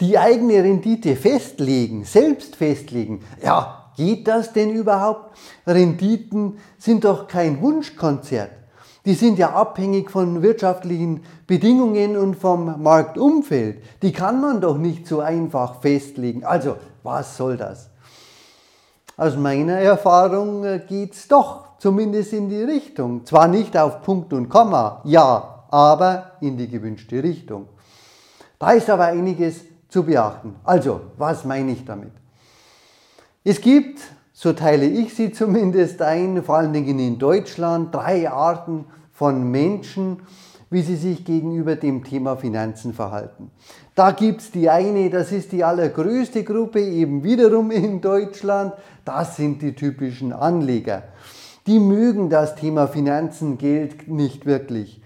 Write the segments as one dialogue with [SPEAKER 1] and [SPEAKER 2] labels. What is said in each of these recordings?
[SPEAKER 1] Die eigene Rendite festlegen, selbst festlegen. Ja, geht das denn überhaupt? Renditen sind doch kein Wunschkonzert. Die sind ja abhängig von wirtschaftlichen Bedingungen und vom Marktumfeld. Die kann man doch nicht so einfach festlegen. Also, was soll das? Aus meiner Erfahrung äh, geht es doch zumindest in die Richtung. Zwar nicht auf Punkt und Komma, ja, aber in die gewünschte Richtung. Da ist aber einiges zu beachten. Also, was meine ich damit? Es gibt, so teile ich sie zumindest ein, vor allen Dingen in Deutschland, drei Arten von Menschen, wie sie sich gegenüber dem Thema Finanzen verhalten. Da gibt es die eine, das ist die allergrößte Gruppe, eben wiederum in Deutschland, das sind die typischen Anleger. Die mögen das Thema Finanzen, Geld nicht wirklich.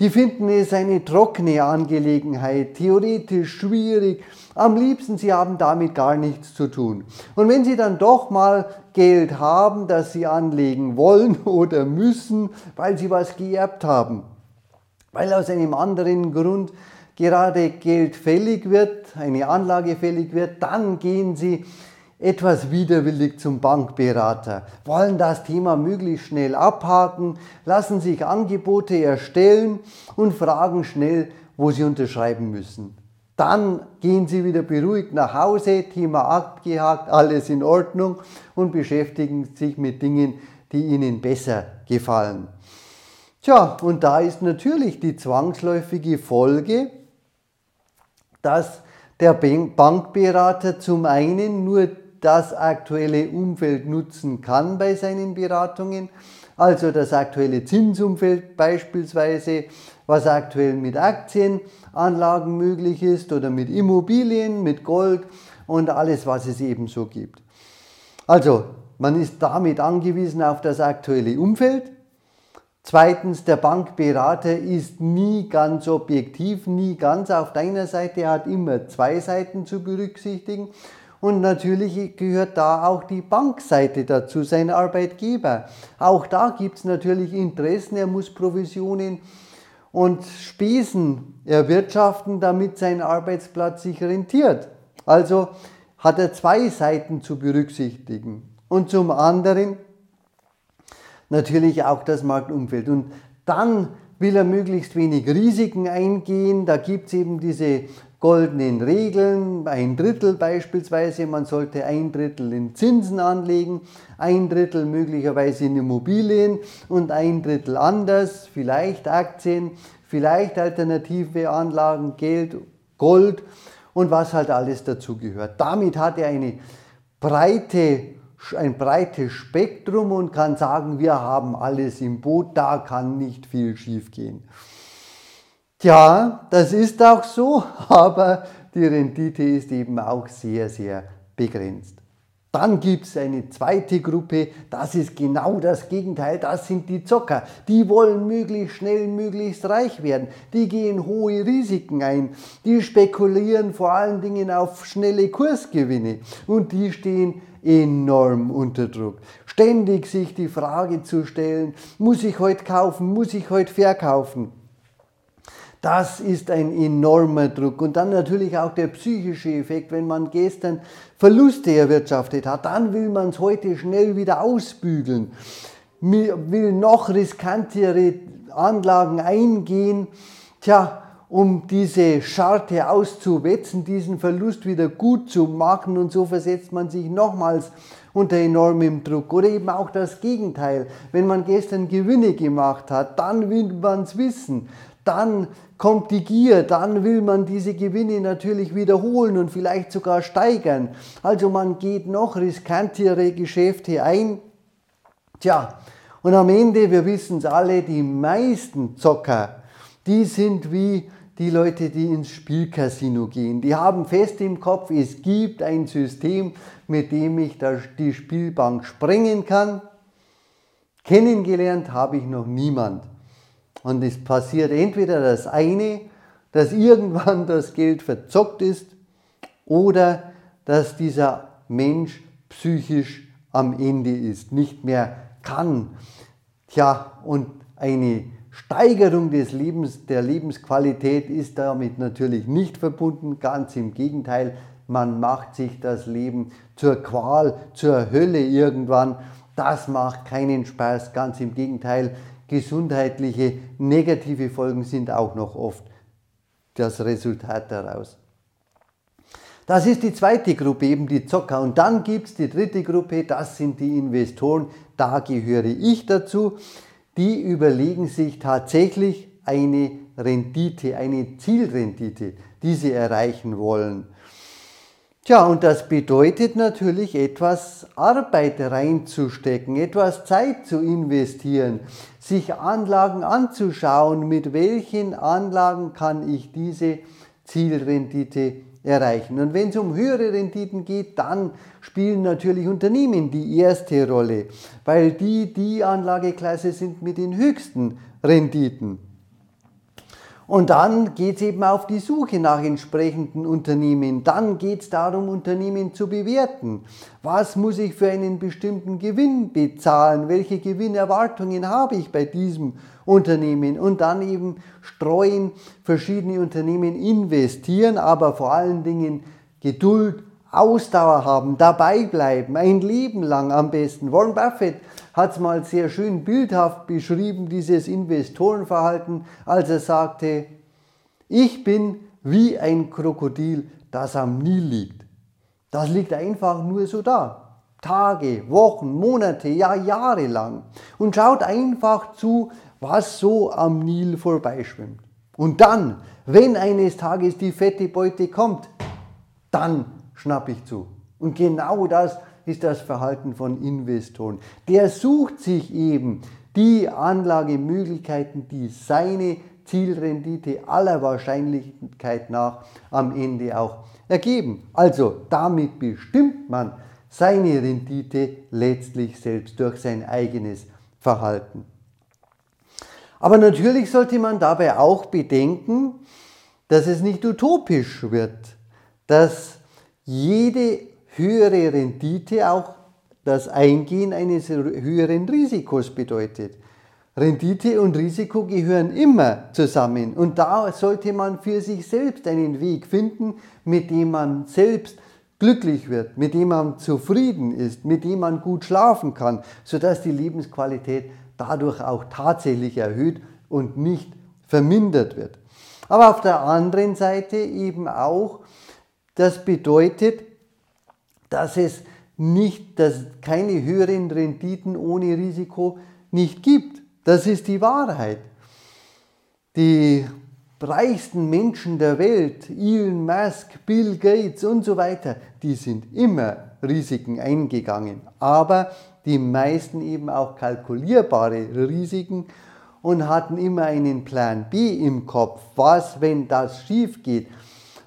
[SPEAKER 1] Die finden es eine trockene Angelegenheit, theoretisch schwierig. Am liebsten, sie haben damit gar nichts zu tun. Und wenn sie dann doch mal Geld haben, das sie anlegen wollen oder müssen, weil sie was geerbt haben, weil aus einem anderen Grund gerade Geld fällig wird, eine Anlage fällig wird, dann gehen sie etwas widerwillig zum Bankberater, wollen das Thema möglichst schnell abhaken, lassen sich Angebote erstellen und fragen schnell, wo sie unterschreiben müssen. Dann gehen sie wieder beruhigt nach Hause, Thema abgehakt, alles in Ordnung und beschäftigen sich mit Dingen, die ihnen besser gefallen. Tja, und da ist natürlich die zwangsläufige Folge, dass der Bankberater zum einen nur das aktuelle Umfeld nutzen kann bei seinen Beratungen. Also das aktuelle Zinsumfeld beispielsweise, was aktuell mit Aktienanlagen möglich ist oder mit Immobilien, mit Gold und alles, was es eben so gibt. Also man ist damit angewiesen auf das aktuelle Umfeld. Zweitens, der Bankberater ist nie ganz objektiv, nie ganz auf deiner Seite, er hat immer zwei Seiten zu berücksichtigen. Und natürlich gehört da auch die Bankseite dazu, sein Arbeitgeber. Auch da gibt es natürlich Interessen, er muss Provisionen und Spesen erwirtschaften, damit sein Arbeitsplatz sich rentiert. Also hat er zwei Seiten zu berücksichtigen. Und zum anderen natürlich auch das Marktumfeld. Und dann will er möglichst wenig Risiken eingehen. Da gibt es eben diese goldenen Regeln, ein Drittel beispielsweise, man sollte ein Drittel in Zinsen anlegen, ein Drittel möglicherweise in Immobilien und ein Drittel anders, vielleicht Aktien, vielleicht alternative Anlagen, Geld, Gold und was halt alles dazu gehört. Damit hat er eine breite, ein breites Spektrum und kann sagen, wir haben alles im Boot, da kann nicht viel schiefgehen. Ja, das ist auch so, aber die Rendite ist eben auch sehr, sehr begrenzt. Dann gibt es eine zweite Gruppe, das ist genau das Gegenteil, das sind die Zocker. Die wollen möglichst schnell, möglichst reich werden. Die gehen hohe Risiken ein. Die spekulieren vor allen Dingen auf schnelle Kursgewinne und die stehen enorm unter Druck. Ständig sich die Frage zu stellen, muss ich heute kaufen, muss ich heute verkaufen? Das ist ein enormer Druck. Und dann natürlich auch der psychische Effekt, wenn man gestern Verluste erwirtschaftet hat, dann will man es heute schnell wieder ausbügeln, will noch riskantere Anlagen eingehen, tja, um diese Scharte auszuwetzen, diesen Verlust wieder gut zu machen und so versetzt man sich nochmals unter enormem Druck. Oder eben auch das Gegenteil. Wenn man gestern Gewinne gemacht hat, dann will man es wissen dann kommt die Gier, dann will man diese Gewinne natürlich wiederholen und vielleicht sogar steigern. Also man geht noch riskantere Geschäfte ein. Tja, und am Ende, wir wissen es alle, die meisten Zocker, die sind wie die Leute, die ins Spielcasino gehen. Die haben fest im Kopf, es gibt ein System, mit dem ich die Spielbank sprengen kann. Kennengelernt habe ich noch niemand. Und es passiert entweder das eine, dass irgendwann das Geld verzockt ist oder dass dieser Mensch psychisch am Ende ist, nicht mehr kann. Tja, und eine Steigerung des Lebens, der Lebensqualität ist damit natürlich nicht verbunden, ganz im Gegenteil, man macht sich das Leben zur Qual, zur Hölle irgendwann. Das macht keinen Spaß, ganz im Gegenteil, gesundheitliche negative Folgen sind auch noch oft das Resultat daraus. Das ist die zweite Gruppe, eben die Zocker. Und dann gibt es die dritte Gruppe, das sind die Investoren. Da gehöre ich dazu. Die überlegen sich tatsächlich eine Rendite, eine Zielrendite, die sie erreichen wollen. Tja, und das bedeutet natürlich etwas Arbeit reinzustecken, etwas Zeit zu investieren, sich Anlagen anzuschauen, mit welchen Anlagen kann ich diese Zielrendite erreichen. Und wenn es um höhere Renditen geht, dann spielen natürlich Unternehmen die erste Rolle, weil die die Anlageklasse sind mit den höchsten Renditen. Und dann geht es eben auf die Suche nach entsprechenden Unternehmen. Dann geht es darum, Unternehmen zu bewerten. Was muss ich für einen bestimmten Gewinn bezahlen? Welche Gewinnerwartungen habe ich bei diesem Unternehmen? Und dann eben streuen, verschiedene Unternehmen investieren, aber vor allen Dingen Geduld, Ausdauer haben, dabei bleiben, ein Leben lang am besten. Warren Buffett hat es mal sehr schön bildhaft beschrieben, dieses Investorenverhalten, als er sagte, ich bin wie ein Krokodil, das am Nil liegt. Das liegt einfach nur so da. Tage, Wochen, Monate, ja Jahre lang. Und schaut einfach zu, was so am Nil vorbeischwimmt. Und dann, wenn eines Tages die fette Beute kommt, dann schnapp ich zu. Und genau das ist das Verhalten von Investoren. Der sucht sich eben die Anlagemöglichkeiten, die seine Zielrendite aller Wahrscheinlichkeit nach am Ende auch ergeben. Also damit bestimmt man seine Rendite letztlich selbst durch sein eigenes Verhalten. Aber natürlich sollte man dabei auch bedenken, dass es nicht utopisch wird, dass jede höhere Rendite auch das Eingehen eines höheren Risikos bedeutet. Rendite und Risiko gehören immer zusammen und da sollte man für sich selbst einen Weg finden, mit dem man selbst glücklich wird, mit dem man zufrieden ist, mit dem man gut schlafen kann, sodass die Lebensqualität dadurch auch tatsächlich erhöht und nicht vermindert wird. Aber auf der anderen Seite eben auch, das bedeutet, dass es nicht, dass keine höheren Renditen ohne Risiko nicht gibt. Das ist die Wahrheit. Die reichsten Menschen der Welt, Elon Musk, Bill Gates und so weiter, die sind immer Risiken eingegangen. Aber die meisten eben auch kalkulierbare Risiken und hatten immer einen Plan B im Kopf. Was, wenn das schief geht?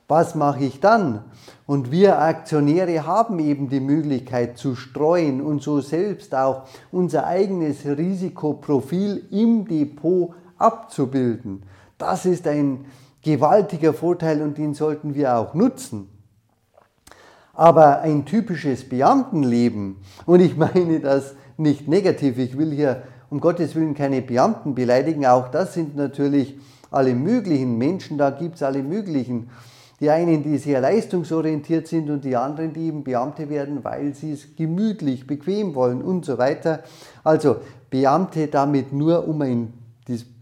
[SPEAKER 1] Was mache ich dann? Und wir Aktionäre haben eben die Möglichkeit zu streuen und so selbst auch unser eigenes Risikoprofil im Depot abzubilden. Das ist ein gewaltiger Vorteil und den sollten wir auch nutzen. Aber ein typisches Beamtenleben, und ich meine das nicht negativ, ich will hier um Gottes Willen keine Beamten beleidigen, auch das sind natürlich alle möglichen Menschen, da gibt es alle möglichen die einen, die sehr leistungsorientiert sind und die anderen, die eben Beamte werden, weil sie es gemütlich, bequem wollen und so weiter. Also Beamte damit nur, um ein,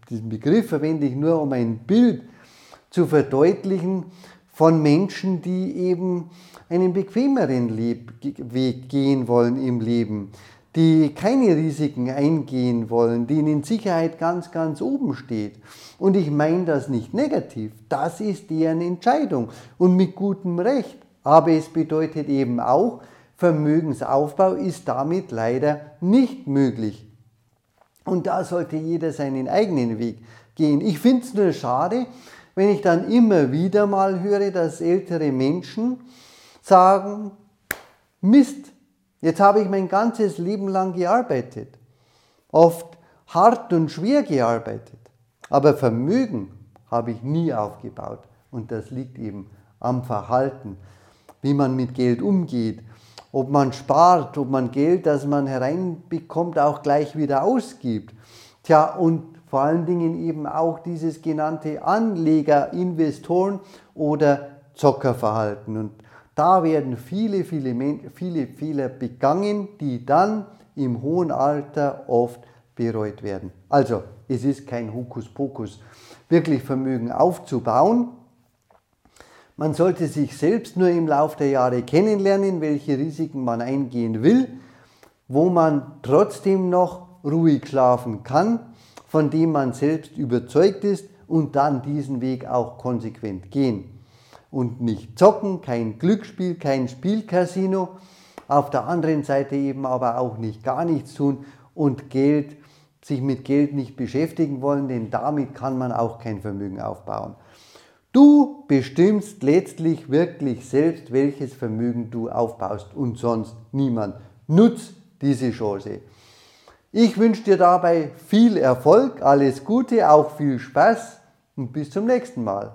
[SPEAKER 1] diesen Begriff verwende ich nur, um ein Bild zu verdeutlichen von Menschen, die eben einen bequemeren Weg gehen wollen im Leben die keine Risiken eingehen wollen, denen in Sicherheit ganz, ganz oben steht. Und ich meine das nicht negativ, das ist deren Entscheidung und mit gutem Recht. Aber es bedeutet eben auch, Vermögensaufbau ist damit leider nicht möglich. Und da sollte jeder seinen eigenen Weg gehen. Ich finde es nur schade, wenn ich dann immer wieder mal höre, dass ältere Menschen sagen, Mist, Jetzt habe ich mein ganzes Leben lang gearbeitet, oft hart und schwer gearbeitet, aber Vermögen habe ich nie aufgebaut. Und das liegt eben am Verhalten, wie man mit Geld umgeht, ob man spart, ob man Geld, das man hereinbekommt, auch gleich wieder ausgibt. Tja, und vor allen Dingen eben auch dieses genannte Anleger, Investoren oder Zockerverhalten. Und da werden viele, viele, viele Fehler begangen, die dann im hohen Alter oft bereut werden. Also, es ist kein Hokuspokus, wirklich Vermögen aufzubauen. Man sollte sich selbst nur im Laufe der Jahre kennenlernen, welche Risiken man eingehen will, wo man trotzdem noch ruhig schlafen kann, von dem man selbst überzeugt ist und dann diesen Weg auch konsequent gehen. Und nicht zocken, kein Glücksspiel, kein Spielcasino, auf der anderen Seite eben aber auch nicht gar nichts tun und Geld, sich mit Geld nicht beschäftigen wollen, denn damit kann man auch kein Vermögen aufbauen. Du bestimmst letztlich wirklich selbst, welches Vermögen du aufbaust und sonst niemand. Nutz diese Chance. Ich wünsche dir dabei viel Erfolg, alles Gute, auch viel Spaß und bis zum nächsten Mal.